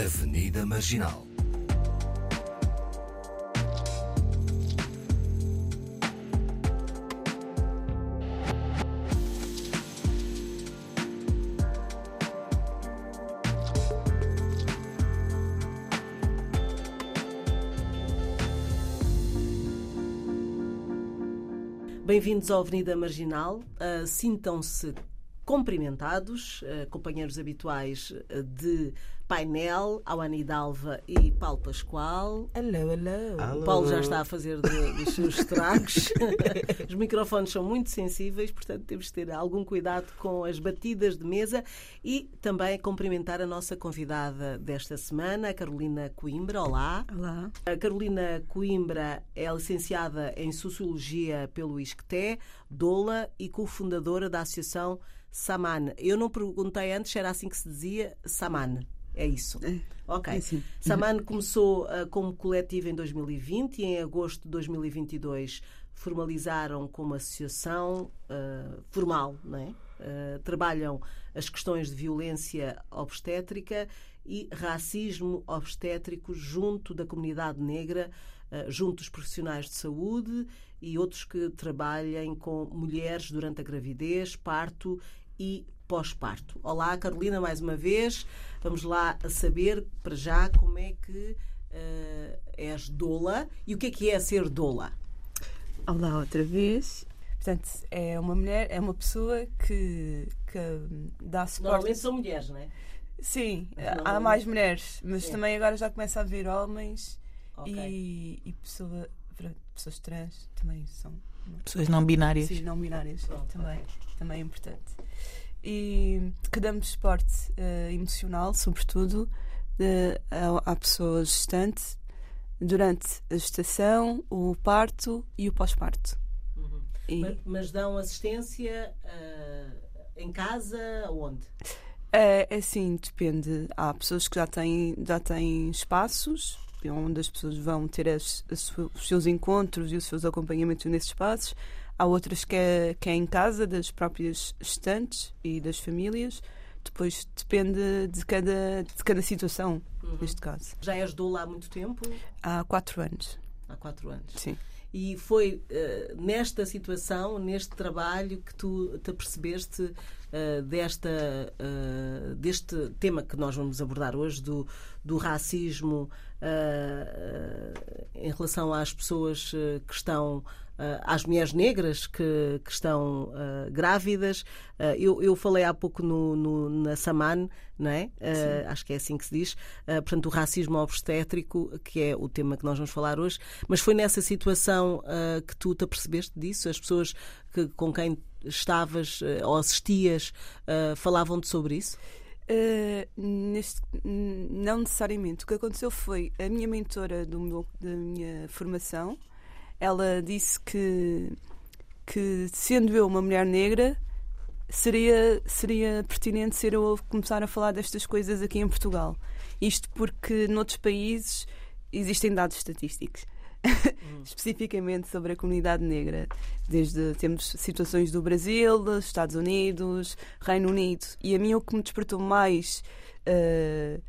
Avenida Marginal. Bem-vindos à Avenida Marginal. Uh, Sintam-se cumprimentados, uh, companheiros habituais uh, de painel, Awane Hidalva e Paulo Pascoal. Hello, hello. O Paulo já está a fazer de, dos seus estragos. Os microfones são muito sensíveis, portanto temos de ter algum cuidado com as batidas de mesa e também cumprimentar a nossa convidada desta semana, a Carolina Coimbra. Olá. Olá. A Carolina Coimbra é licenciada em Sociologia pelo ISCTE, doula e cofundadora da Associação Saman. Eu não perguntei antes se era assim que se dizia Saman. É isso. É. Ok. É sim. Saman começou uh, como coletivo em 2020 e em agosto de 2022 formalizaram como associação uh, formal, não é? Uh, trabalham as questões de violência obstétrica e racismo obstétrico junto da comunidade negra, uh, junto dos profissionais de saúde e outros que trabalhem com mulheres durante a gravidez, parto e pós-parto. Olá, Carolina, mais uma vez. Vamos lá saber, para já, como é que uh, és doula e o que é que é ser doula. Olá outra vez. Portanto, é uma mulher, é uma pessoa que, que dá suporte. Normalmente são mulheres, não é? Sim, Normalmente- há mais mulheres, mas Sim. também agora já começa a haver homens Ok. e, e pessoa, pessoas trans também são Pessoas não binárias. sim, não binárias Pronto, também, ok. também é importante. E que damos suporte eh, emocional, sobretudo, eh, à, pessoa gestante durante a gestação, o parto e o pós-parto. Uhum. Mas, mas dão assistência uh, em casa, onde? É, é assim, depende. Há pessoas que já têm, já têm espaços onde as pessoas vão ter as- as os seus encontros e os seus acompanhamentos nesses espaços. Há outras que é, que é em casa, das próprias gestantes e das famílias. Depois depende de cada, de cada situação, Uhum. neste caso. Já és doula há muito tempo? Há quatro anos, Há quatro anos. sim. E foi eh, nesta situação, neste trabalho, que tu te apercebeste eh, desta, eh, deste tema que nós vamos abordar hoje, do, do racismo em relação às pessoas que estão. Eh, às mulheres negras que, que estão eh, grávidas. Eh, eu, eu falei há pouco no, no- na Saman, não é? Acho que é assim que se diz. Portanto, o racismo obstétrico, que é o tema que nós vamos falar hoje. Mas foi nessa situação que tu te apercebeste disso? As pessoas que, com quem estavas ou assistias falavam-te sobre isso? Uh, neste- não necessariamente. O que aconteceu foi a minha mentora do meu- da minha formação, ela disse que, que sendo eu uma mulher negra, seria, seria pertinente ser eu a começar a falar destas coisas aqui em Portugal. Isto porque noutros países existem dados estatísticos. especificamente sobre a comunidade negra. Desde temos situações do Brasil, dos Estados Unidos, Reino Unido. E a mim o que me despertou mais eh,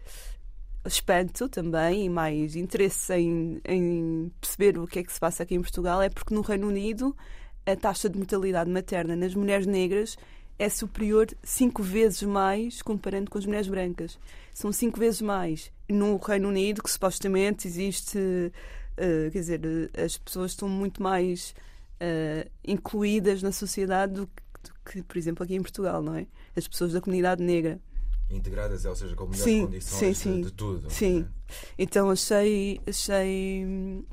espanto também e mais interesse em, em perceber o que é que se passa aqui em Portugal é porque no Reino Unido a taxa de mortalidade materna nas mulheres negras é superior cinco vezes mais comparando com as mulheres brancas. São cinco vezes mais. No Reino Unido, que supostamente existe, eh, quer dizer, eh, as pessoas estão muito mais eh, incluídas na sociedade do que, do que, por exemplo, aqui em Portugal, não é? As pessoas da comunidade negra. Integradas, ou seja, com melhores Sim, condições sim, de-. De, tudo. Sim. né? Então achei, achei,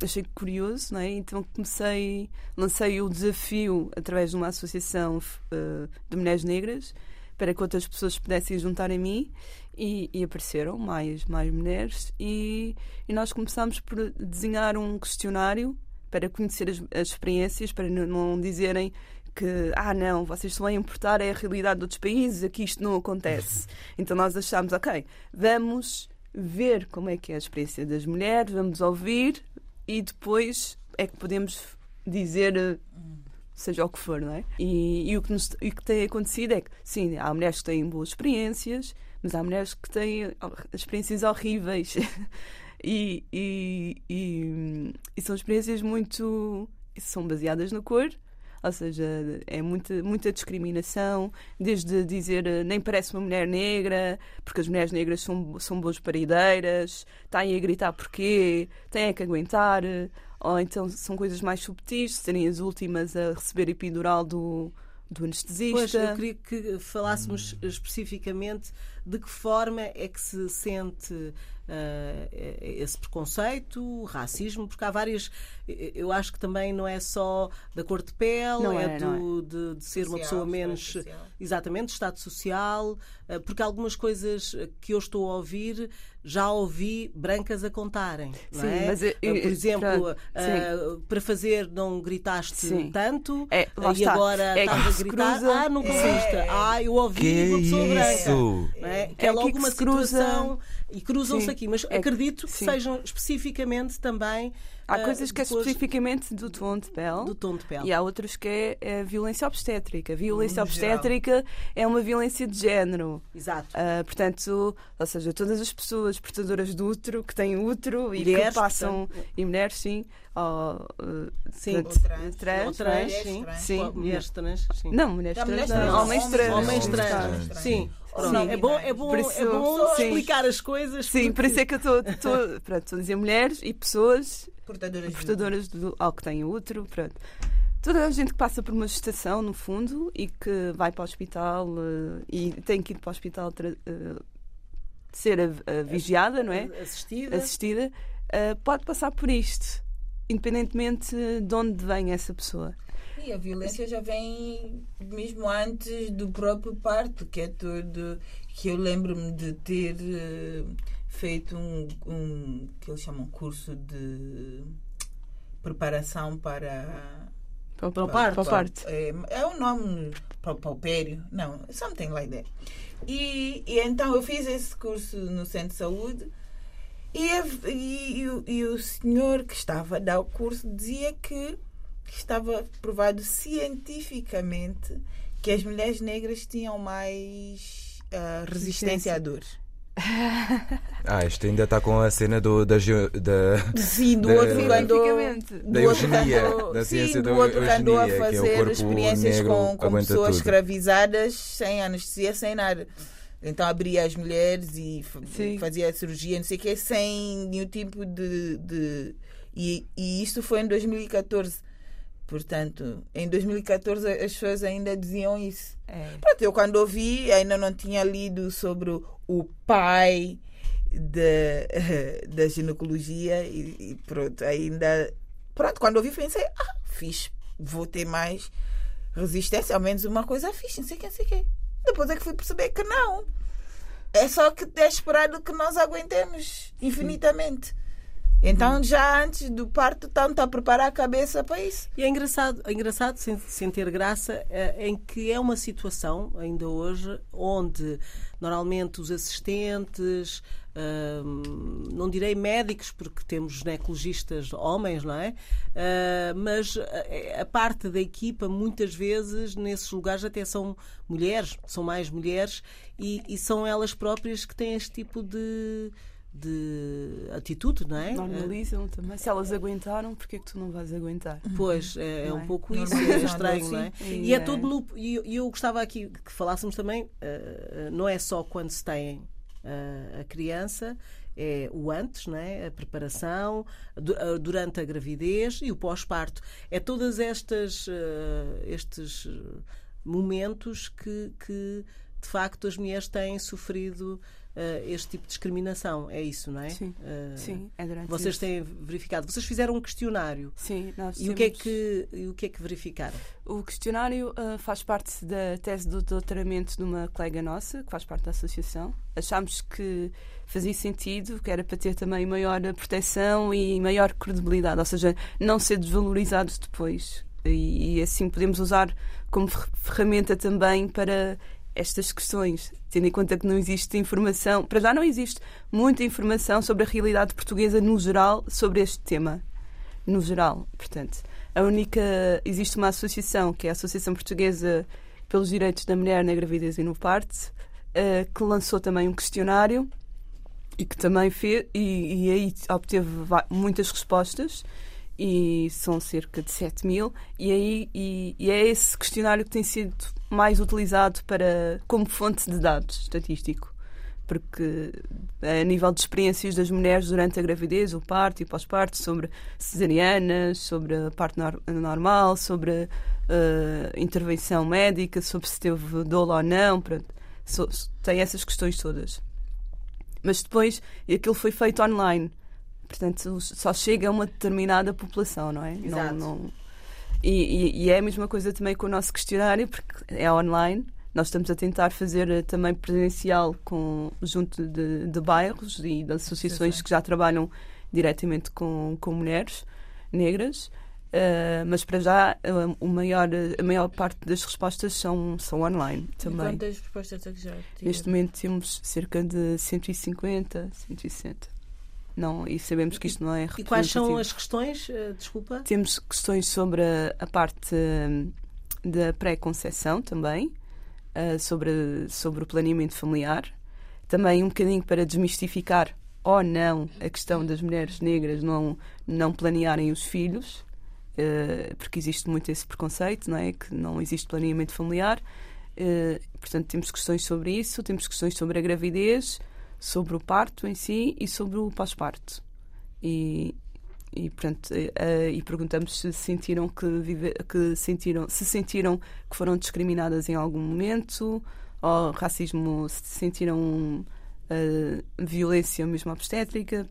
achei curioso, não é? Então comecei, lancei o desafio através de uma associação eh, de mulheres negras para que outras pessoas pudessem juntar a mim e, e apareceram mais, mais mulheres e, e nós começámos por desenhar um questionário para conhecer as, as experiências, para não dizerem que, ah, não, vocês estão a importar é a realidade de outros países, aqui isto não acontece. Então nós achámos, ok, vamos ver como é que é a experiência das mulheres, vamos ouvir e depois é que podemos dizer eh, seja o que for, não é? E, e o, que nos- e que tem acontecido é que, sim, há mulheres que têm boas experiências, Mas há mulheres que têm experiências horríveis e, e, e, e são experiências muito. são baseadas na cor. Ou seja, é muita, muita discriminação, desde dizer eh, nem parece uma mulher negra, porque as mulheres negras são, são boas parideiras, têm a gritar porquê, têm que aguentar, ou então são coisas mais subtis, serem as últimas a receber epidural do, do anestesista. Pois, eu queria que falássemos hum. especificamente de que forma é que se sente uh, esse preconceito, racismo, porque há várias. Eu acho que também não é só da cor de pele, não é, é do, é. De, de, ser social, uma pessoa menos. Exatamente, estado social, uh, porque algumas coisas que eu estou a ouvir já ouvi brancas a contarem. Sim, é? mas eu, eu, Por exemplo, para, uh, para fazer não gritaste sim. tanto é, e agora é estás a gritar, cruza, ah, não. É. Ah, eu ouvi que uma pessoa isso? branca. É? Que é, logo que uma situação. E cruzam-se aqui, mas é acredito que sejam especificamente também Há uh, coisas que é especificamente do tom de pele. Do tom de pele. E há outras que é, é violência obstétrica. Violência obstétrica geral. é uma violência de género. Exato. Uh, portanto, ou seja, todas as pessoas portadoras de útero, que têm útero e mulheres, que passam. Portanto, e mulheres, sim. Ou, uh, sim, ou trans, trans, ou trans, sim. sim. Mulheres trans, sim. Não, mulheres trans, não. Homens trans. Homens trans, sim. Sim, é bom, é bom, isso, é bom explicar as coisas. Sim, porque... por isso é que eu estou a dizer mulheres e pessoas portadoras, portadoras do, ao que têm útero, pronto. Toda a gente que passa por uma gestação, no fundo, e que vai para o hospital uh, e tem que ir para o hospital uh, ser a, a vigiada, não é? Assistida. Assistida, uh, pode passar por isto, independentemente de onde vem essa pessoa. E a violência já vem mesmo antes do próprio parto, que é tudo que eu lembro-me de ter feito um, um que eles chamam curso de preparação para para, para, parte. É, é o nome para o paupério, não, something like that. E, e então eu fiz esse curso no centro de saúde e, e, e, o, e o senhor que estava a dar o curso dizia que estava provado cientificamente que as mulheres negras tinham mais uh, resistência à dor. Ah, isto ainda está com a cena do, da, da. Sim, do da, outro que andou. Da eugenia. Da ciência sim, do outro que andou a fazer é experiências com, com pessoas tudo. escravizadas sem anestesia, sem nada. Então abria as mulheres e sim. fazia a cirurgia, não sei o que, sem nenhum tipo de. de... E, e isto foi em 2014. Portanto, em 2014 as pessoas ainda diziam isso. É. Pronto, eu quando ouvi, ainda não tinha lido sobre o pai de, da ginecologia e, e, pronto, ainda. Pronto, quando ouvi, pensei, ah, fiz, vou ter mais resistência, ao menos uma coisa fiz, não sei o que, não sei o que. Depois é que fui perceber que não. É só que é esperado que nós aguentemos infinitamente. Então, já antes do parto, tanto a preparar a cabeça para isso. E é engraçado, é engraçado sem, sem ter graça, é, em que é uma situação, ainda hoje, onde normalmente os assistentes, hum, não direi médicos, porque temos ginecologistas homens, não é? Uh, mas a, a, parte da equipa, muitas vezes, nesses lugares até são mulheres, são mais mulheres, e, e são elas próprias que têm este tipo de de atitude, não é? Normalizam também. Se elas aguentaram, porquê é que tu não vais aguentar? Pois, é, é um é? pouco isso, é estranho, não é? E, e é, é tudo no. E eu, eu gostava aqui que falássemos também, uh, não é só quando se tem uh, a criança, é o antes, não é? a preparação, durante a gravidez e o pós-parto. É todas estas uh, estes momentos que, que de facto as mulheres têm sofrido uh, este tipo de discriminação. É isso, não é? Sim, uh, sim é durante Vocês isso. têm verificado. Vocês fizeram um questionário. Sim, nós e, temos... o que é que, e o que é que verificaram? O questionário uh, faz parte da tese do doutoramento de uma colega nossa, que faz parte da associação. Achámos que fazia sentido, que era para ter também maior proteção e maior credibilidade, ou seja, não ser desvalorizados depois. E, e assim podemos usar como ferramenta também para estas questões, tendo em conta que não existe informação, para já não existe muita informação sobre a realidade portuguesa no geral sobre este tema. No geral, portanto, a única existe uma associação que é a Associação Portuguesa pelos Direitos da Mulher na Gravidez e no Parto, uh, que lançou também um questionário e que também fez, e, e aí obteve muitas respostas e são cerca de 7 mil, e, aí, e, e, é esse questionário que tem sido mais utilizado para, como fonte de dados estatístico. Porque a nível de experiências das mulheres durante a gravidez, o parto e o pós-parto, sobre cesarianas, sobre a parte normal, sobre uh, intervenção médica, sobre se teve dolo ou não, pronto, so, tem essas questões todas. Mas depois aquilo foi feito online Portanto, só chega a uma determinada população, não é? Exato. Não, não... E, e, e, é a mesma coisa também com o nosso questionário, porque é online. Nós estamos a tentar fazer eh, também presencial com, junto de, de bairros e de associações que já trabalham diretamente com, com mulheres negras. Uh, mas para já uh, o maior, a maior parte das respostas são, são online também. E quantas respostas é que já tiveram? Neste momento temos cerca de 150, 160. Não, e sabemos que isto não é E quais são as questões? Uh, desculpa. Temos questões sobre a, parte uh, da pré-conceição também, uh, sobre, sobre o planeamento familiar. Também um bocadinho para desmistificar ou não a questão das mulheres negras não, não planearem os filhos, porque existe muito esse preconceito, não é? Que não existe planeamento familiar. portanto, temos questões sobre isso, temos questões sobre a gravidez, sobre o parto em si e sobre o pós-parto. E, e, portanto, uh, e perguntamos se sentiram que, vive, que sentiram, se sentiram que foram discriminadas em algum momento, ou racismo, se sentiram uh, violência mesmo obstétrica.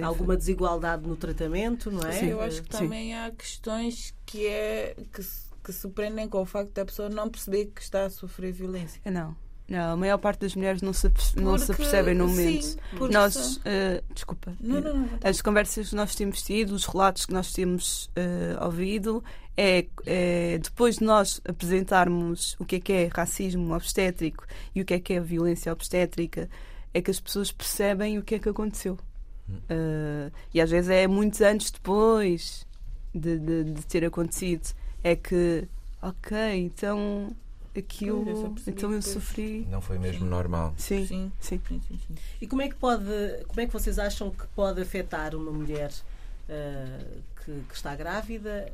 Alguma desigualdade no tratamento, não é? Sim, eu acho que também Sim. há questões que, é, que, que se prendem com o facto da pessoa não perceber que está a sofrer violência. Não. Não, a maior parte das mulheres não se, não se percebem no momento. Sim, nós, uh, desculpa, não, não, não, as conversas que nós temos tido, os relatos que nós temos uh, ouvido, é, é, depois de nós apresentarmos o que é que é racismo obstétrico e o que é que é violência obstétrica, é que as pessoas percebem o que é que aconteceu. Uh, e às vezes é muitos anos depois de, de, de ter acontecido. É que, ok, então aquilo. Eu então eu sofri. Não foi mesmo normal. Sim. Sim. Sim. sim, sim. E como é que pode, como é que vocês acham que pode afetar uma mulher uh, que, que, está grávida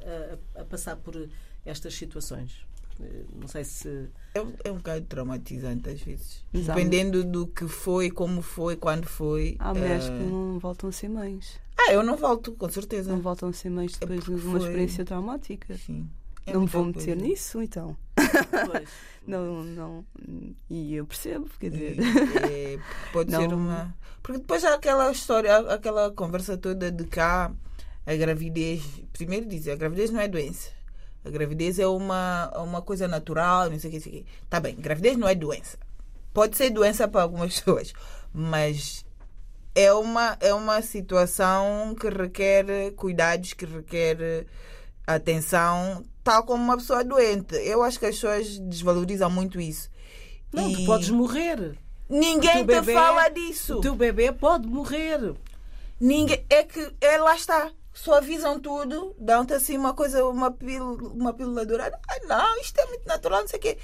a, a, passar por estas situações? Uh, não sei se. É, é um bocado traumatizante às vezes. Exato. Dependendo do que foi, como foi, quando foi. Há mulheres uh... que não voltam a ser mães. Ah, eu não volto, com certeza. Não voltam a ser mães depois é de uma foi... experiência traumática. Sim. É não me vou meter coisa. nisso, então. não, não. E eu percebo, quer dizer. É, pode não. ser uma. Porque depois há aquela história, aquela conversa toda de cá, a gravidez. Primeiro dizer, a gravidez não é doença. A gravidez é uma, uma coisa natural, não sei o que, sei o que. Tá bem, gravidez não é doença. Pode ser doença para algumas pessoas, mas é uma, é uma situação que requer cuidados, que requer atenção tal como uma pessoa doente. Eu acho que as pessoas desvalorizam muito isso. Não, e... tu podes morrer. Ninguém te bebê, fala disso. O teu bebê pode morrer. Ninguém. É que é, lá está. Só avisam tudo, dão-te assim uma coisa, uma pílula, uma pílula dourada. Ah, não, isto é muito natural, não sei o quê.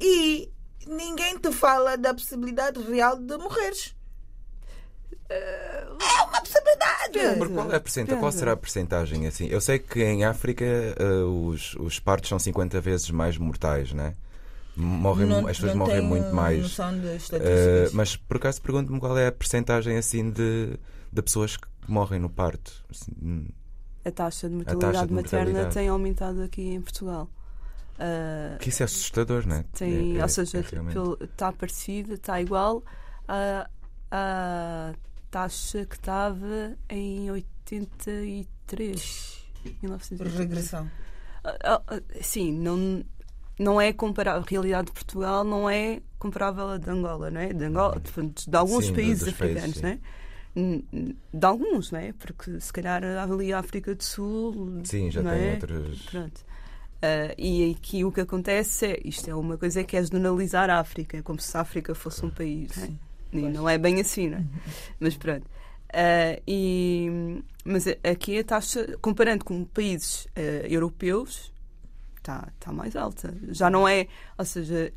E ninguém te fala da possibilidade real de morreres. É uma possibilidade. Por qual, é a percenta, qual será a percentagem assim? Eu sei que em África uh, os, os partos são 50 vezes mais mortais, né? Morrem, não, as pessoas morrem muito mais. Uh, mas por acaso pergunto-me qual é a percentagem assim de, de pessoas que morrem no parto. Assim, a taxa de mortalidade, taxa de materna mortalidade. tem aumentado aqui em Portugal. Uh, que isso é assustador, não é? Tem, é, ou seja, é, está parecido, está igual a, a taxa que estava em 83. 1983. Regressão. Ah, ah, sim, não, não é comparável. A realidade de Portugal não é comparável à de Angola, não é? De, Angola, de, de alguns sim, países africanos, países, não é? De alguns, não é? Porque se calhar ali a África do Sul. Sim, já tem é? outros. Pronto. Uh, e aqui o que acontece é, isto é uma coisa que é generalizar a África, como se a África fosse um país. Não é? E não é bem assim, não é? Mas pronto. Uh, e, mas aqui a taxa, comparando com países uh, europeus, está tá mais alta. Já não é, ou seja,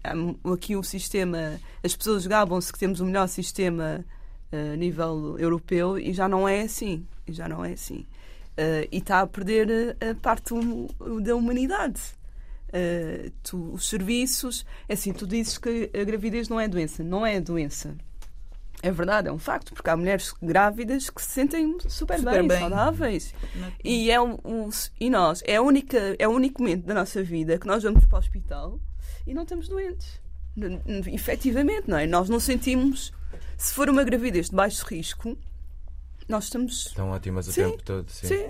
aqui o sistema, as pessoas gabam-se que temos o melhor sistema uh, a nível europeu e já não é assim. E já não é assim. Uh, e está a perder a parte da humanidade. Uh, tu, os serviços, é assim, tu dizes que a gravidez não é doença. Não é doença. É verdade, é um facto, porque há mulheres grávidas que se sentem super, super bem, bem, saudáveis. E, é um, um, e nós, é, a única, é o único momento da nossa vida que nós vamos para o hospital e não estamos doentes. Efetivamente, não é? Nós não sentimos. Se for uma gravidez de baixo risco, nós estamos. Estão ótimas o sim, tempo todo, sim. sim.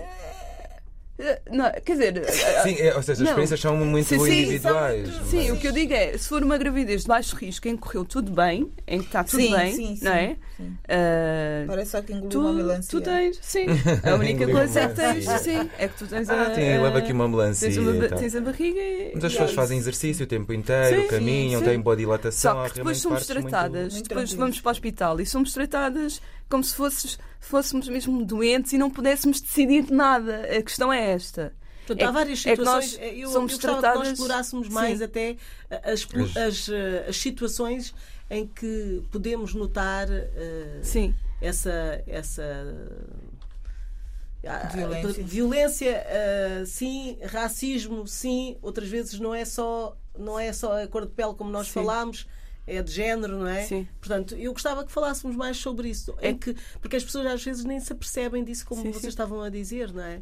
Eh, não, quer dizer. Eh, sim, é, ou seja, as experiências são muito sim, individuais. Sim, sim, o que eu digo é: se for uma gravidez de baixo risco em que correu tudo bem, em que está tudo sim, bem, sim, não é? Uh, Parece só que engoliu tu, uma melancia. Tu tens, sim. A única coisa é que tens, sim, é que tu tens a. Ah, tem, leva aqui uma melancia. Tens, uma, tens a barriga e. Muitas pessoas fazem exercício o tempo inteiro, caminham, têm boa dilatação. Só que depois somos tratadas, muito... depois vamos para o hospital e somos tratadas como se fosses, fôssemos mesmo doentes e não pudéssemos decidir nada. A questão é esta. Portanto, é, há várias situações. É que nós eu, somos eu tratadas... que nós explorássemos mais Sim. até as, as, eh, as, situações em que podemos notar uh, Sim. essa. essa Violência, violência uh, sim, racismo, sim, outras vezes não é só, não é só a cor de pele como nós sim. falámos, é de género, não é? Sim. Portanto, eu gostava que falássemos mais sobre isso. É que, porque as pessoas às vezes nem se apercebem disso, como sim, vocês sim. estavam a dizer, não é?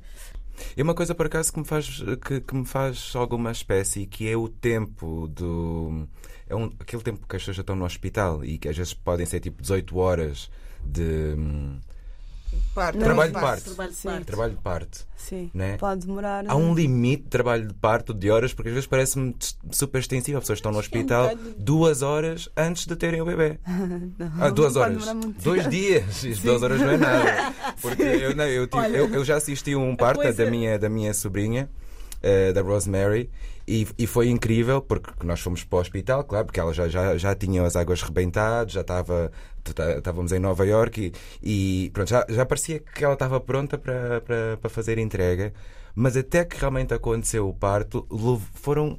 E uma coisa, por acaso, que me faz, que, que me faz alguma espécie, que é o tempo do. É um, aquele tempo que as pessoas já estão no hospital e que às vezes podem ser tipo 18 horas de Parte. Trabalho de parte. Trabalho de parte. Trabalho de parte. Sim. Né? Pode demorar. Há um limite de trabalho de parte de horas, porque às vezes parece-me super extensivo. As pessoas estão no hospital é um duas horas antes de terem o bebê. não, ah, duas horas. Dois dias. Isso, duas horas não é nada. Porque eu, não, eu, tive, Olha, eu, eu, já assisti um parto coisa... da, minha, da minha sobrinha, uh, da Rosemary. E, e, foi incrível porque nós fomos para o hospital, claro, porque ela já, já, já tinha as águas rebentadas, já estava estávamos em Nova York e, e pronto, já, já parecia que ela estava pronta para, para, para fazer entrega, mas até que realmente aconteceu o parto, foram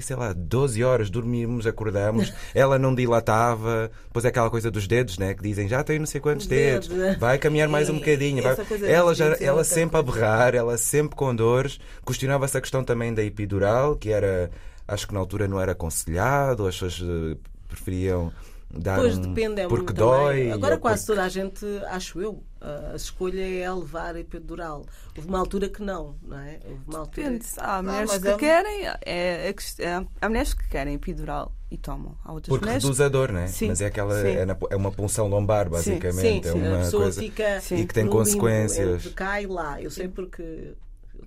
sei lá, 12 horas, dormimos, acordamos, ela não dilatava, depois é aquela coisa dos dedos, né? Que dizem já tem não sei quantos dedos, vai caminhar mais um bocadinho. Vai... Ela, já, ela sempre a berrar, ela sempre com dores. Questionava-se a questão também da epidural, que era, acho que na altura não era aconselhado, as pessoas eh, preferiam dar pois depende, é porque dói. Agora quase porque... toda a gente, acho eu, a escolha é levar a epidural. Houve uma altura que não, não é? Houve uma altura... Depende. Há mulheres não, que é... querem, é, é, há mulheres que querem epidural e tomam. Há outras Porque mulheres... reduz a dor, não é? Sim. Mas é aquela é, na, é, uma punção lombar, basicamente. Sim, sim, é uma a pessoa coisa fica e que tem consequências. Limbo, cai lá. Eu sei porque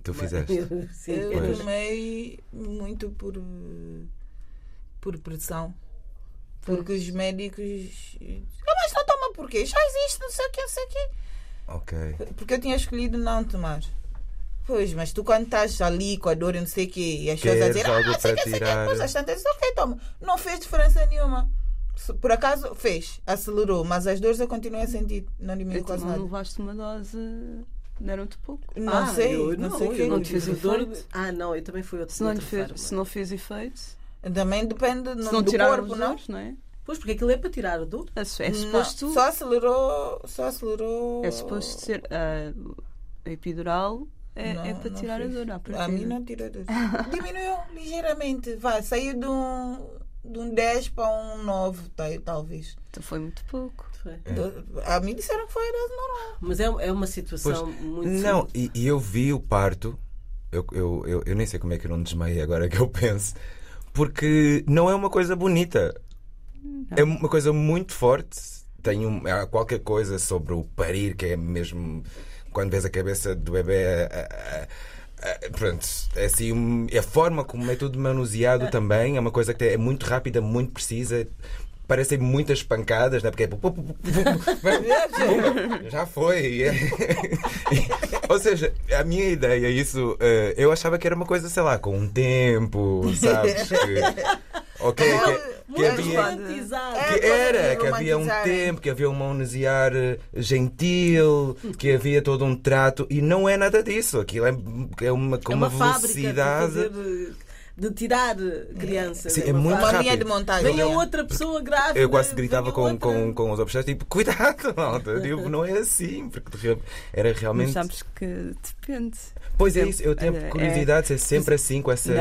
tu fizeste. sim, eu tomei muito por por pressão porque os médicos. Ah, mas não toma porquê? Já existe, não sei o que, não sei o quê. Ok. Porque eu tinha escolhido não tomar. Pois, mas tu quando estás ali com a dor e não sei o quê, e as pessoas a dizer, ah, sei que, sei que, depois às tantas, ok, toma. Não fez diferença nenhuma. Por acaso fez, acelerou, mas as dores eu continuei a sentir, não diminuiu quase nada. Não levaste uma dose, deram-te pouco? Não ah, sei, eu, não, não sei. Eu, não te fez efeito? Ah, não, eu também fui outro. Se não, fez, se não fez efeito. Também depende no, não do corpo, não? não é? Pois, porque aquilo é para tirar a dor. É, é suposto. Não, só acelerou. Só acelerou. É suposto ser. Uh, a epidural é, não, é para tirar a dor. A mim não tira a dor. Diminuiu ligeiramente. Vai, saiu de um, de um 10 para um 9, talvez. Então foi muito pouco. Foi. É. A mim disseram que foi normal. Mas é, é uma situação pois, muito. Não, e, e, eu vi o parto. Eu, eu, eu, eu nem sei como é que eu não desmaiei agora que eu penso porque não é uma coisa bonita. Não. É uma coisa muito forte. Tem um, há qualquer coisa sobre o parir que é mesmo quando vês a cabeça do bebê. pronto, é assim, a forma como é tudo manuseado também é uma coisa que é muito rápida, muito precisa parecem muitas pancadas, né? porque é. Já foi. Ou seja, a minha ideia, isso, uh, eu achava que era uma coisa, sei lá, com um tempo, sabes? Que... Ok, que, que havia. Que era, que havia um tempo, que havia um manusear eh, gentil, que havia todo um trato. E não é nada disso. Aquilo é, é uma, com é uma, uma velocidade de tirar crianças. Sim, é, muito uma rápido. de montagem. Vem a outra pessoa grávida. Eu quase gritava com, com, com os obstetras, tipo, cuidado, malta. Tipo, não é assim, porque era realmente. Mas sabes que depende. Pois é isso, eu tenho é, curiosidade se é sempre assim, com essa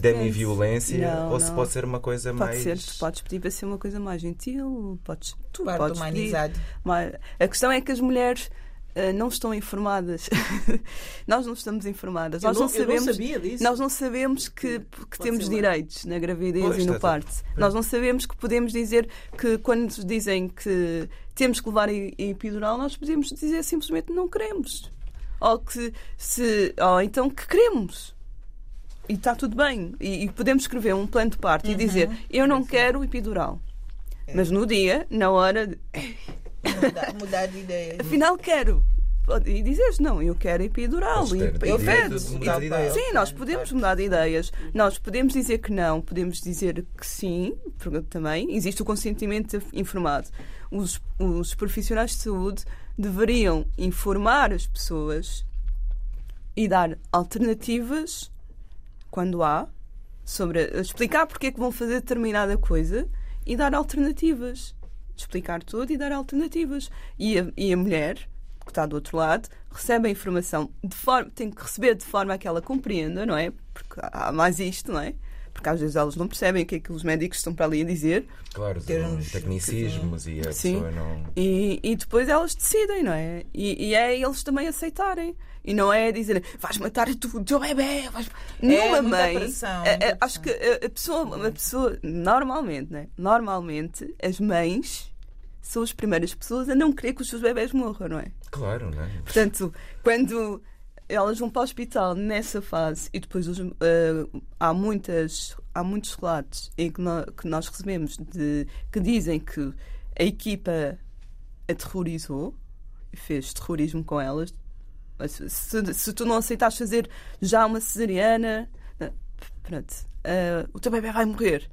demi-violência, ou se pode ser uma coisa pode mais. Pode ser, tu podes pedir para ser uma coisa mais gentil, podes, tu Parte podes humanizado. Pedir, a questão é que as mulheres Uh, não estão informadas. nós não estamos informadas. nós não, não, sabemos, não sabia disso. Nós não sabemos que, que temos direitos na gravidez pois, e no parto. Nós não sabemos que podemos dizer que quando dizem que temos que levar epidural, nós podemos dizer simplesmente não queremos. Ou que se ou então que queremos. E está tudo bem. E, e, podemos escrever um plano de parto uhum. e dizer eu não quero epidural. É. Mas no dia, na hora. De... Mudar, mudar de ideia. Afinal, quero. E dizes, não, eu quero epidural. E, eu quero. Sim, nós podemos mudar de ideias. Nós podemos dizer que não, podemos dizer que sim, porque também existe o consentimento informado. Os, os profissionais de saúde deveriam informar as pessoas e dar alternativas quando há sobre explicar porque é que vão fazer determinada coisa e dar alternativas explicar tudo e dar alternativas. E a, e a mulher, que está do outro lado, recebe a informação de forma, tem que receber de forma a que ela compreenda, não é? Porque há mais isto, não é? Porque às vezes elas não percebem o que é que os médicos estão para ali a dizer. Claro, termos tecnicismos e a Sim. pessoa não. E, e depois elas decidem, não é? E, e é eles também aceitarem. E não é dizer vais matar o teu bebê. Vais... É Nenhuma mãe. Pressão, é, é, acho que a pessoa, a pessoa, normalmente, né? normalmente, as mães são as primeiras pessoas a não querer que os seus bebés morram, não é? Claro, não é? Portanto, quando elas vão para o hospital nessa fase e depois uh, há muitas há muitos relatos em que, nós, que nós recebemos de que dizem que a equipa aterrorizou fez terrorismo com elas se, se tu não aceitas fazer já uma cesariana, pronto, uh, o teu bebê vai morrer.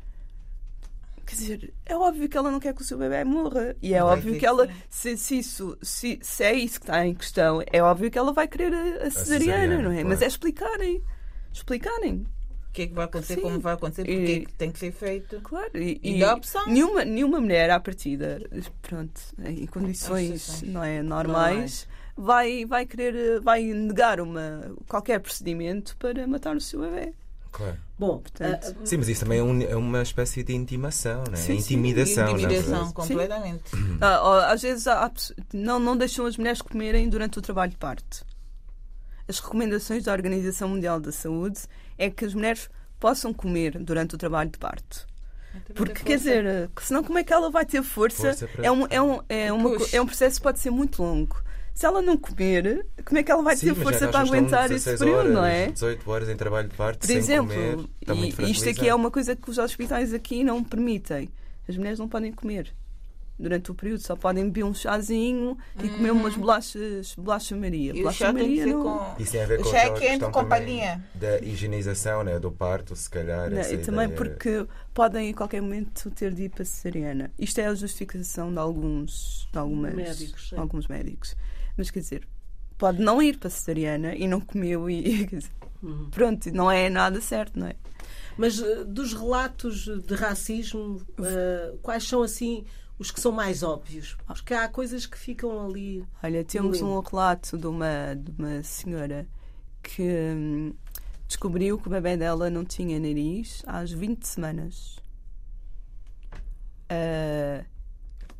Quer dizer, é óbvio que ela não quer que o seu bebê morra. E é vai óbvio que ela, se, se, isso, se, se é isso que está em questão, é óbvio que ela vai querer a, a, cesariana, a cesariana, não é? Claro. Mas é explicarem. Explicarem. O que é que vai acontecer, como vai acontecer, porque e, é que tem que ser feito. Claro, e, e, e opção. Nenhuma, nenhuma mulher à partida, pronto, em condições não é, normais, vai, vai querer, vai negar uma, qualquer procedimento para matar o seu bebê. Claro. Bom, portanto, uh, sim, mas isso também é, um, é, uma espécie de intimação, né? Sim, intimidação. Sim, intimidação, completamente. Ah, às vezes há, não, não deixam as mulheres comerem durante o trabalho de parto. As recomendações da Organização Mundial da Saúde é que as mulheres possam comer durante o trabalho de parto. Porque, quer dizer, senão como é que ela vai ter força? força é, um, é, um, é, uma, é um processo que pode ser muito longo se ela não comer, como é que ela vai Sim, ter força para aguentar esse período, horas, não é? 18 horas em trabalho de parto, Por sem exemplo, comer, está e isto aqui é uma coisa que os hospitais aqui não permitem. As mulheres não podem comer durante o período, só podem beber um chazinho e comer umas bolachas, bolacha Maria. E bolacha Maria não... com... Isso tem a ver com o chá é quente com palhinha. Da higienização né, do parto, se calhar. Não, e também porque podem a qualquer momento ter de ir para cesariana. Isto é a justificação de alguns, de algumas, médicos, alguns médicos. Mas quer dizer, pode não ir para a cesariana e não comeu e uhum. pronto, não é nada certo, não é? Mas uh, dos relatos de racismo, uh, quais são assim os que são mais óbvios? Porque há coisas que ficam ali. Olha, temos um relato de uma, de uma senhora que hum, descobriu que o bebê dela não tinha nariz às 20 semanas. Uh,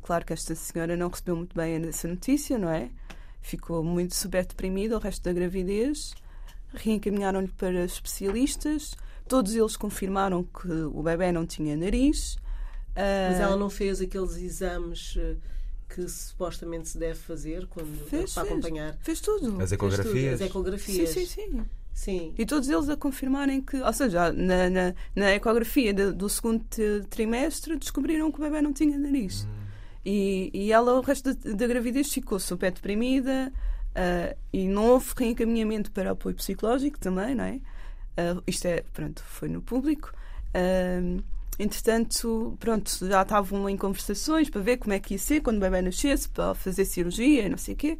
claro que esta senhora não recebeu muito bem essa notícia, não é? Ficou muito super deprimida o resto da gravidez. Reencaminharam-lhe para especialistas. Todos eles confirmaram que o bebê não tinha nariz. Mas ela não fez aqueles exames eh, que supostamente se deve fazer quando fez, para acompanhar. Fez tudo. As ecografias. As ecografias. Sim, sim, sim. Sim. E todos eles a confirmarem que, ou seja, na, na, na ecografia do, do segundo trimestre descobriram que o bebê não tinha nariz. Hum. E, e ela, o resto da, gravidez, ficou super deprimida uh, e não houve reencaminhamento para apoio psicológico também, não é? Uh, isto é, pronto, foi no público. Uh, entretanto, pronto, já estavam em conversações para ver como é que ia ser quando o bebê nascesse, para fazer cirurgia e não sei o quê.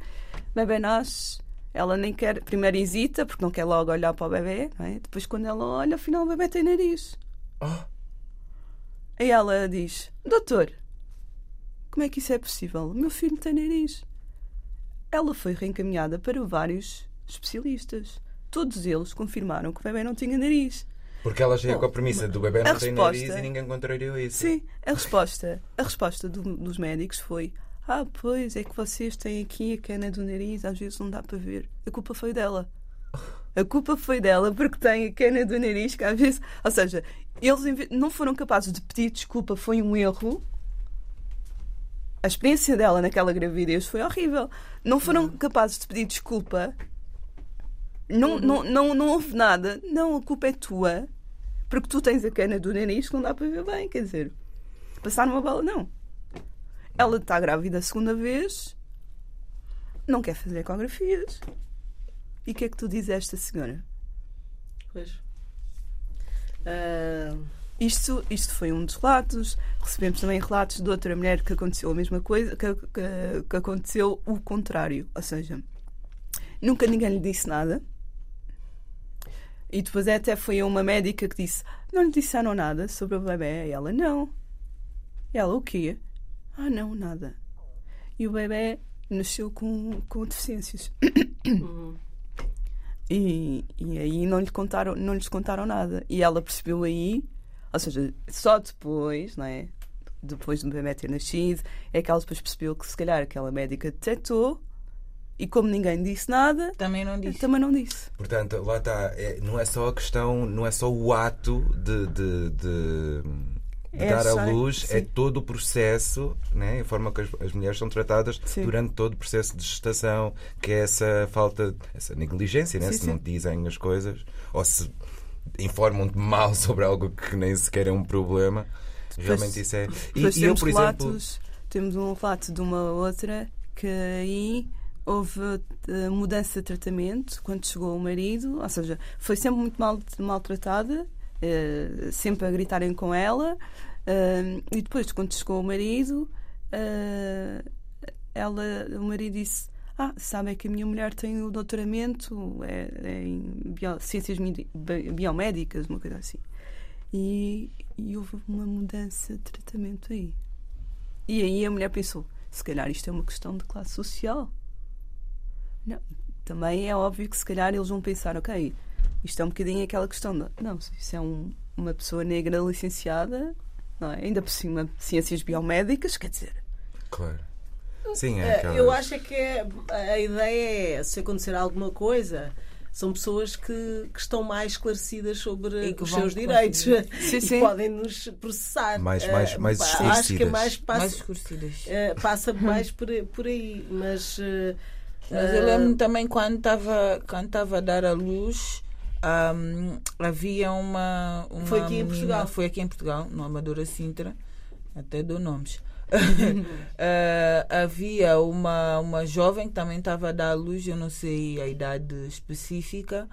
O bebê nasce, ela nem quer, primeiro hesita, porque não quer logo olhar para o bebê, é? depois quando ela olha, afinal o bebê tem nariz. Oh. Aí ela diz: Doutor, como é que isso é possível? O meu filho tem nariz. Ela foi reencaminhada para vários especialistas. Todos eles confirmaram que o bebê não tinha nariz. Porque ela chega com a premissa do bebê não tem nariz e ninguém contrariou isso. Sim, a resposta, a resposta do, dos médicos foi: Ah, pois é que vocês têm aqui a cana do nariz, às vezes não dá para ver. A culpa foi dela. A culpa foi dela porque tem a cana do nariz que às vezes. Ou seja, eles não foram capazes de pedir desculpa, foi um erro. A experiência dela naquela gravidez foi horrível. Não foram capazes de pedir desculpa não, uhum. não, não, não houve nada. Não, a culpa é tua. Porque tu tens a cana do nariz que não dá para ver bem. Quer dizer, passar numa bala, não. Ela está grávida a segunda vez, não quer fazer ecografias. E o que é que tu dizes a esta senhora? Pois. Uh... Isto, isto foi um dos relatos. Recebemos também relatos de outra mulher que aconteceu a mesma coisa, que, que, que aconteceu o contrário. Ou seja, nunca ninguém lhe disse nada. E depois até foi uma médica que disse: Não lhe disseram nada sobre o bebê? E ela: Não. E ela: O quê? Ah, não, nada. E o bebê nasceu com, com deficiências. Uhum. E, e aí não lhe contaram, não lhes contaram nada. E ela percebeu aí, ou seja, só depois, não é? Depois do bebê ter nascido, é que ela depois percebeu que se calhar aquela médica detectou e como ninguém disse nada, também não disse. Também não disse. Portanto, lá está. É, não é só a questão, não é só o ato de, de, de, de é dar à luz, sim. é todo o processo, né? a forma que as, as mulheres são tratadas sim. durante todo o processo de gestação, que é essa falta, essa negligência, né? Sim, se não dizem as coisas, ou se informam-te mal sobre algo que nem sequer é um problema. Realmente isso é. E, e eu, por relatos, exemplo. Temos um relato de uma outra que aí houve uh, mudança de tratamento quando chegou o marido, ou seja, foi sempre muito mal, maltratada, uh, sempre a gritarem com ela, uh, e depois, quando chegou o marido, ela, o marido disse: Ah, sabem que a minha mulher tem o doutoramento é, é em bio, ciências biomédicas, uma coisa assim. E, e houve uma mudança de tratamento aí. E aí a mulher pensou: se calhar isto é uma questão de classe social. Não. Também é óbvio que se calhar eles vão pensar, ok, isto é um bocadinho aquela questão de, não, se é um, uma pessoa negra licenciada, não é? ainda por cima ciências biomédicas, quer dizer. Claro. Sim, é aquelas... Eu acho é que é, a ideia é, se acontecer alguma coisa, são pessoas que, que estão mais esclarecidas sobre os seus direitos sim, sim. e podem nos processar. Mais, mais, mais uh, Acho que é mais, passa, mais uh, passa mais por, por aí. Mas uh, mas eu lembro também quando estava quando estava a dar a luz, um, havia uma, uma. Foi aqui em Portugal. Foi aqui em Portugal, no Amadora Sintra, até dou nomes. Uh, havia uma, uma jovem que também estava a dar a luz, eu não sei a idade específica,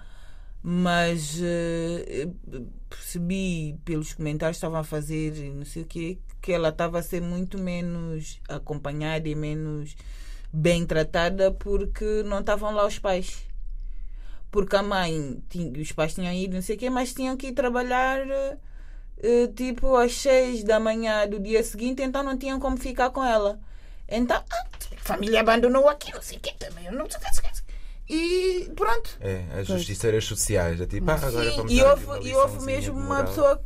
mas uh, percebi pelos comentários que estavam a fazer, não sei o quê, que ela estava a ser muito menos acompanhada e menos bem tratada porque não estavam lá os pais. Porque a mãe, tinha, os pais tinham ido, não sei o quê, mas tinham que ir trabalhar tipo às seis da manhã do dia seguinte, então não tinham como ficar com ela. Então, ah, a família abandonou aqui, não sei o quê também, eu não sei o que e pronto. É, as justiceiras sociais. É tipo, ah, agora Sim, vamos e houve, e houve mesmo uma pessoa.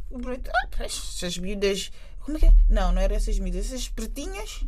Ah, essas miúdas. Como é que é? Não, não eram essas miúdas, essas pretinhas.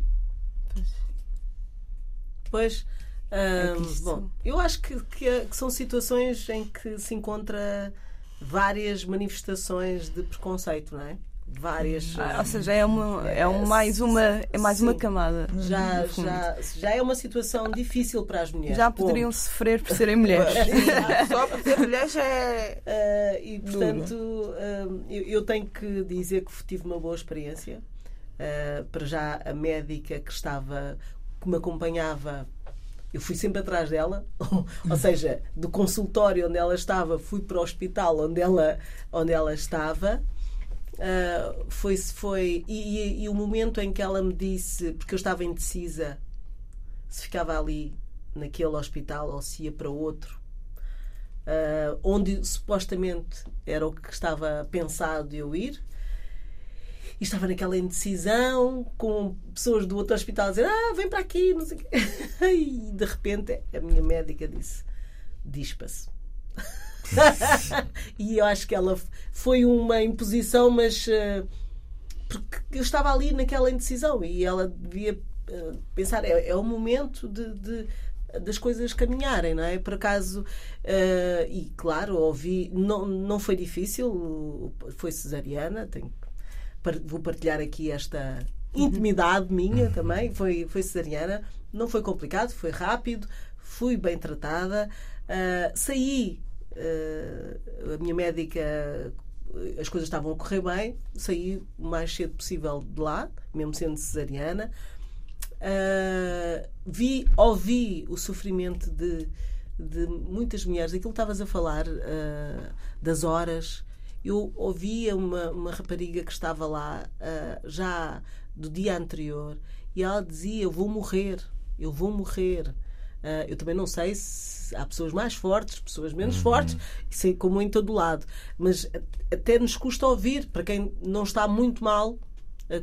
Pois. é bom, eu acho que, que, que, são situações em que se encontra várias manifestações de preconceito, não é? Várias. Ah, ou seja, é, uma, é um, mais uma, é mais uma camada. Já, já, já é uma situação difícil para as mulheres. Já poderiam ponto. sofrer por serem mulheres. Só por ser mulher já é. Uh, e portanto, uh, eu, eu, tenho que dizer que tive uma boa experiência. Uh, para já a médica que estava que me acompanhava eu fui sempre atrás dela, ou seja, do consultório onde ela estava, fui para o hospital onde ela, onde ela estava. Uh, foi, foi e, e, e, o momento em que ela me disse, porque eu estava indecisa se ficava ali naquele hospital ou se ia para outro, uh, onde supostamente era o que estava pensado eu ir. E estava naquela indecisão, com pessoas do outro hospital a dizer: Ah, vem para aqui, não sei o quê. E de repente a minha médica disse: Dispa-se. e eu acho que ela foi uma imposição, mas uh, porque eu estava ali naquela indecisão e ela devia uh, pensar: é, é o momento de, de das coisas caminharem, não é? Por acaso, uh, e claro, ouvi, não, não foi difícil, foi cesariana, tenho, vou partilhar aqui esta intimidade minha uhum. também, foi, foi cesariana, não foi complicado, foi rápido, fui bem tratada, uh, saí, uh, a minha médica as coisas estavam a correr bem, saí o mais cedo possível de lá, mesmo sendo cesariana. Uh, vi, ouvi o sofrimento de, de muitas mulheres, aquilo que estavas a falar das horas. Eu ouvia uma, uma rapariga que estava lá uh, já do dia anterior e ela dizia: Eu vou morrer, eu vou morrer. eu também não sei se há pessoas mais fortes, pessoas menos uhum. fortes, isso é como em todo lado, mas até nos custa ouvir, para quem não está muito mal,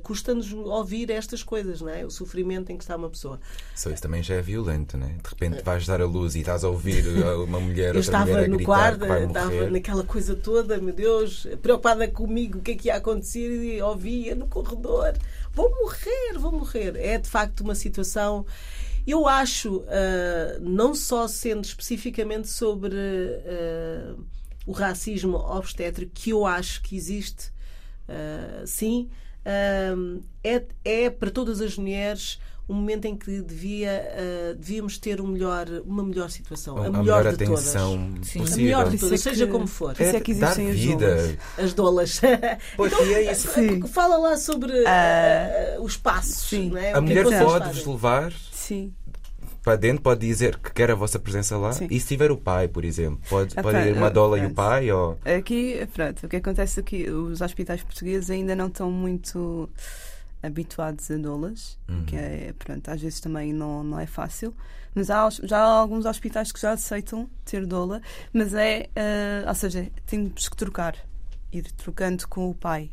custa-nos ouvir estas coisas, não é? O sofrimento em que está uma pessoa. Só isso também já é violento, não é? De repente vais dar a luz e estás a ouvir uma mulher, Eu outra mulher a no quarto, estava naquela coisa toda, meu Deus, preocupada comigo, o que é que ia acontecer e ouvia no corredor, vou morrer, vou morrer. É de facto uma situação eu acho, uh, não só sendo especificamente sobre uh, o racismo obstétrico, que eu acho que existe, uh, sim, é, é para todas as mulheres um momento em que devia, uh, devíamos ter um melhor, uma melhor situação. A, a melhor, melhor atenção todas. Sim. A melhor de todas, seja como for. É, é que existem as vida. As dolas. Pois, então, é isso. Sim. Fala lá sobre uh, uh, os passos. Sim. Não é? A mulher pode-vos levar. Sim para dentro pode dizer que quer a vossa presença lá. Sim. E se tiver o pai, por exemplo, pode, pode ir uma dola e o pai? Ou... Aqui, pronto, o que acontece aqui, os hospitais portugueses ainda não estão muito habituados a dolas, uhum. que é, pronto, às vezes também não, não é fácil. Mas há, já há alguns hospitais que já aceitam ter dola, mas é, uh, ou seja, temos que trocar, ir trocando com o pai.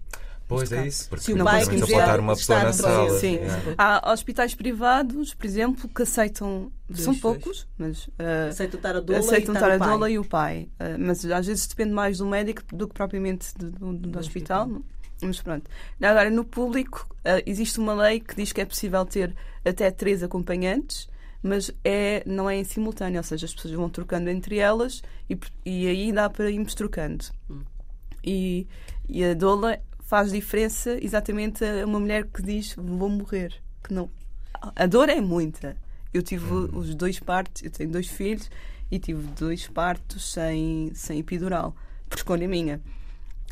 Pois é isso, porque se não conseguimos botar uma pessoa na sala. Sim. É. Há hospitais privados, por exemplo, que aceitam, Deus são poucos, mas uh, aceitam estar a doula, aceitam e, estar a doula e o pai. Uh, mas às vezes depende mais do médico do que propriamente do, do, do, do hospital. hospital. Mas pronto. Agora, no público, uh, existe uma lei que diz que é possível ter até três acompanhantes mas é, não é em simultâneo, ou seja, as pessoas vão trocando entre elas e, e aí dá para irmos trocando. Hum. E, e a doula faz diferença exatamente a uma mulher que diz vou morrer. Que não. A dor é muita. Eu tive uhum. os dois partos, eu tenho dois filhos e tive dois partos sem, sem epidural, por escolha minha.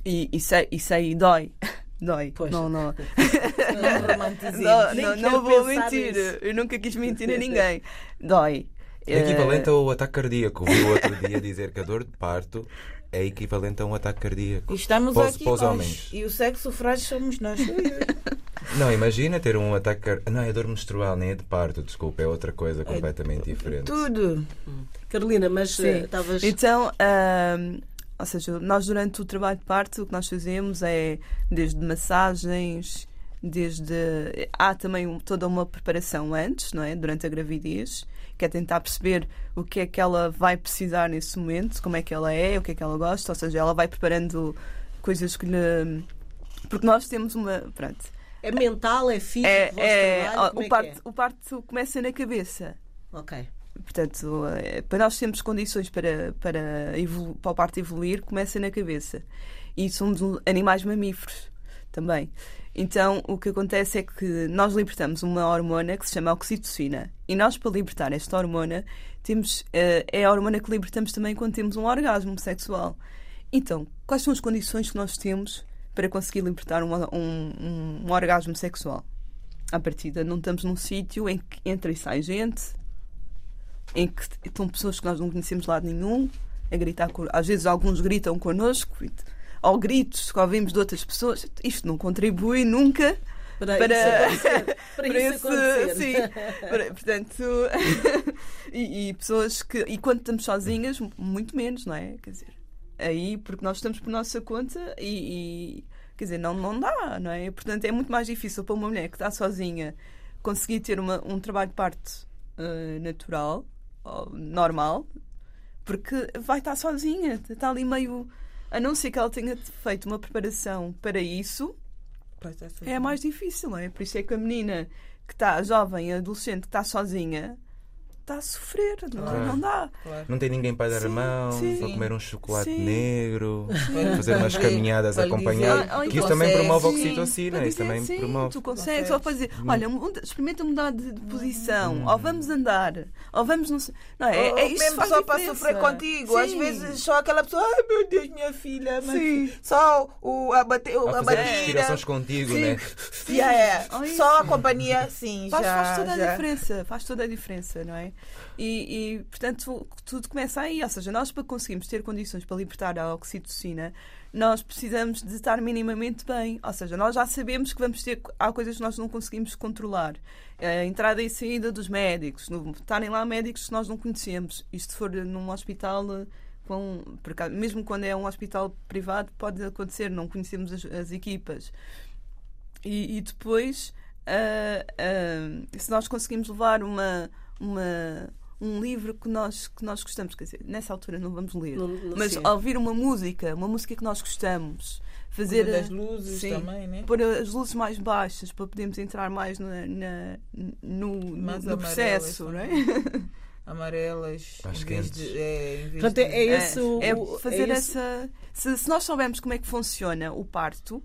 E, e, sei, e sei, dói. Dói. Pois. Não, não. não, não, não vou mentir. Nisso. Eu nunca quis mentir a ninguém. Dói. É equivalente ao ataque cardíaco. Vi o outro dia dizer que a dor de parto é equivalente a um ataque cardíaco. E estamos para, aqui os homens. E o sexo frágil somos nós. não, imagina ter um ataque cardíaco. Não, é dor menstrual, nem é de parto, desculpa, é outra coisa completamente é, diferente. Tudo. Carolina, mas eh, estavas. Então, ou seja, nós durante o trabalho de parto o que nós fazemos é desde massagens, desde. Há também toda uma preparação antes, não é? Durante a gravidez que é tentar perceber o que é que ela vai precisar nesse momento, como é que ela é, o que é que ela gosta, ou seja, ela vai preparando coisas que lhe. Porque nós temos uma. Pronto. É mental, é físico? É, é, o, é parto, é? o parto começa na cabeça. Ok. Portanto, é, para nós termos condições para, para, evolu para o parto evoluir, começa na cabeça. E somos animais mamíferos também. Então, o que acontece é que nós libertamos uma hormona que se chama oxitocina. E nós, para libertar esta hormona, temos, uh, é a hormona que libertamos também quando temos um orgasmo sexual. Então, quais são as condições que nós temos para conseguir libertar um, um, um orgasmo sexual? À partida, não estamos num sítio em que entra e sai gente, em que estão pessoas que nós não conhecemos de lado nenhum, a gritar. Às vezes, alguns gritam connosco ou gritos que ouvimos de outras pessoas, isto não contribui nunca para, para, isso para, para isso. Sim, para, portanto, e, e, pessoas que. E quando estamos sozinhas, muito menos, não é? Quer dizer, aí, porque nós estamos por nossa conta e, e quer dizer, não, não dá, não é? Portanto, é muito mais difícil para uma mulher que está sozinha conseguir ter uma, um trabalho de parte uh, natural, normal, porque vai estar sozinha, está ali meio. A não ser que ela tenha feito uma preparação para isso, é mais difícil, não é? Por isso é que a menina que está jovem, adolescente, que está sozinha, está a sofrer, não, claro. não dá. Claro. Não tem ninguém para dar sim, a mão, sim. para comer um chocolate sim. negro, fazer umas caminhadas acompanhadas. Que isso também promove a oxitocina. Isso também sim, promove. Tu consegues, só fazer, olha, experimenta mudar de, posição, hum. ou vamos andar, ou vamos. Não, não é, é, é isso mesmo só para sofrer contigo. Às vezes só aquela pessoa, ai meu Deus, minha filha, mas só o, a, bater, a, a batida. respirações contigo, né? Yeah, yeah. Só a companhia, sim. Faz, já, faz toda já. a diferença, faz toda a diferença, não é? E, e, portanto, tudo começa aí. Ou seja, nós para conseguirmos ter condições para libertar a oxitocina, nós precisamos de estar minimamente bem. Ou seja, nós já sabemos que vamos ter. Há coisas que nós não conseguimos controlar. A entrada e saída dos médicos, estarem lá médicos que nós não conhecemos. Isto for num hospital. Com, mesmo quando é um hospital privado, pode acontecer, não conhecemos as, as equipas. E, e depois, uh, uh, se nós conseguimos levar uma, uma, um livro que nós, que nós gostamos. Quer dizer, nessa altura não vamos ler, não, não mas sim. ouvir uma música, uma música que nós gostamos, fazer as luzes sim, também, né? pôr as luzes mais baixas para podermos entrar mais na, na no, mais no processo, não é? amarelas mais quentes. De, é, Portanto, é, é, esse é, o, é fazer é essa. Se, se, nós soubermos como é que funciona o parto,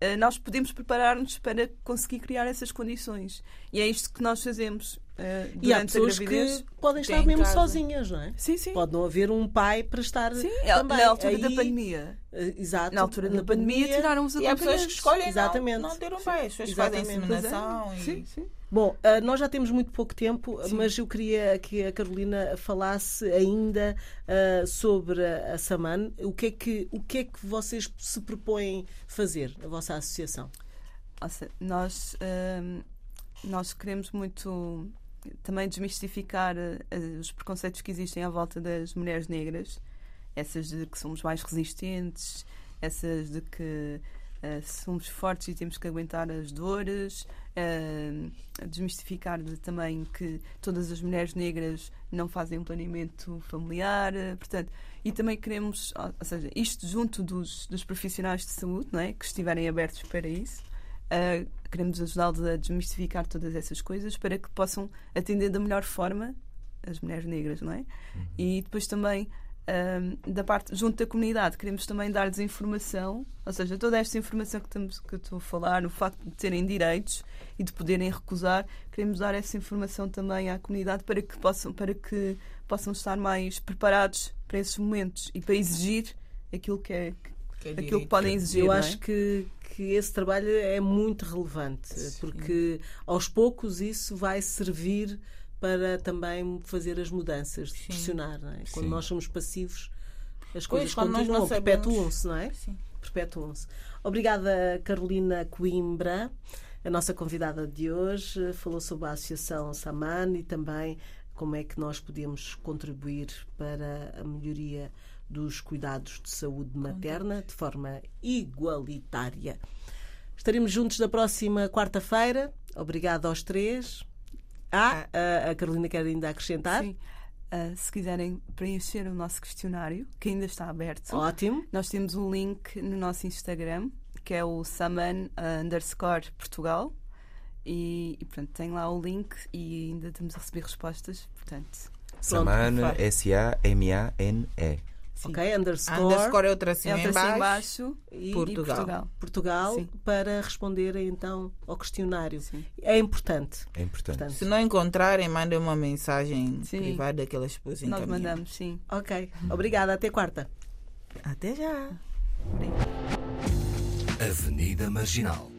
eh, nós podemos preparar-nos para conseguir criar essas condições. E é isto que nós fazemos. Uh, e há pessoas que podem estar mesmo casa. sozinhas, não é? Sim, sim. Pode não haver um pai para estar sim, também. Na altura Aí, da pandemia. Uh, exato. Na altura da pandemia, pandemia tiraram os E há pessoas que escolhem Exatamente. Não, não ter um pai. As pessoas fazem inseminação. É. E... Sim, sim. Bom, uh, nós já temos muito pouco tempo, Sim. mas eu queria que a Carolina falasse ainda uh, sobre a, a Saman. O que, é que, o que é que vocês se propõem fazer, a vossa associação? Nossa, nós, uh, nós queremos muito também desmistificar os preconceitos que existem à volta das mulheres negras, essas de que somos mais resistentes, essas de que uh, somos fortes e temos que aguentar as dores, uh, desmistificar de, também que todas as mulheres negras não fazem um planeamento familiar, uh, portanto, e também queremos, ou seja, isto junto dos, dos profissionais de saúde, não é, que estiverem abertos para isso. Queremos ajudá-los a desmistificar todas essas coisas para que possam atender da melhor forma as mulheres negras, não é? Uhum. E depois também um, da parte junto da comunidade queremos também dar-lhes informação, ou seja, toda esta informação que, estamos, que estou a falar, o facto de terem direitos e de poderem recusar, queremos dar essa informação também à comunidade para que possam, para que possam estar mais preparados para esses momentos e para exigir aquilo que é, que é aquilo que podem exigir. Eu é? acho que, que esse trabalho é muito relevante, Sim. porque aos poucos isso vai servir para também fazer as mudanças, Sim. pressionar. É? Quando nós somos passivos, as coisas pois, continuam, perpetuam-se, não é? Perpetuam-se. Obrigada, Carolina Coimbra, a nossa convidada de hoje. Falou sobre a Associação Saman e também como é que nós podemos contribuir para a melhoria dos cuidados de saúde materna de forma igualitária. Estaremos juntos na próxima quarta-feira. Obrigada aos três. Ah, a, Carolina quer ainda acrescentar? Sim. Uh, se quiserem preencher o nosso questionário, que ainda está aberto, Ótimo. nós temos um link no nosso Instagram, que é o Saman uh, underscore Portugal. E, e portanto tem lá o link e ainda estamos a receber respostas. Portanto, Saman, S-A-M-A-N-E. Sim. Ok, underscore. Underscore é o tracinho, é o tracinho embaixo, e Portugal. E Portugal, Portugal para responder então ao questionário. Sim. É importante. É importante. Portanto, Se não encontrarem, mandem uma mensagem sim. privada que elas depois Nós mandamos, sim. Ok. Obrigada. Até quarta. Até já. Avenida Marginal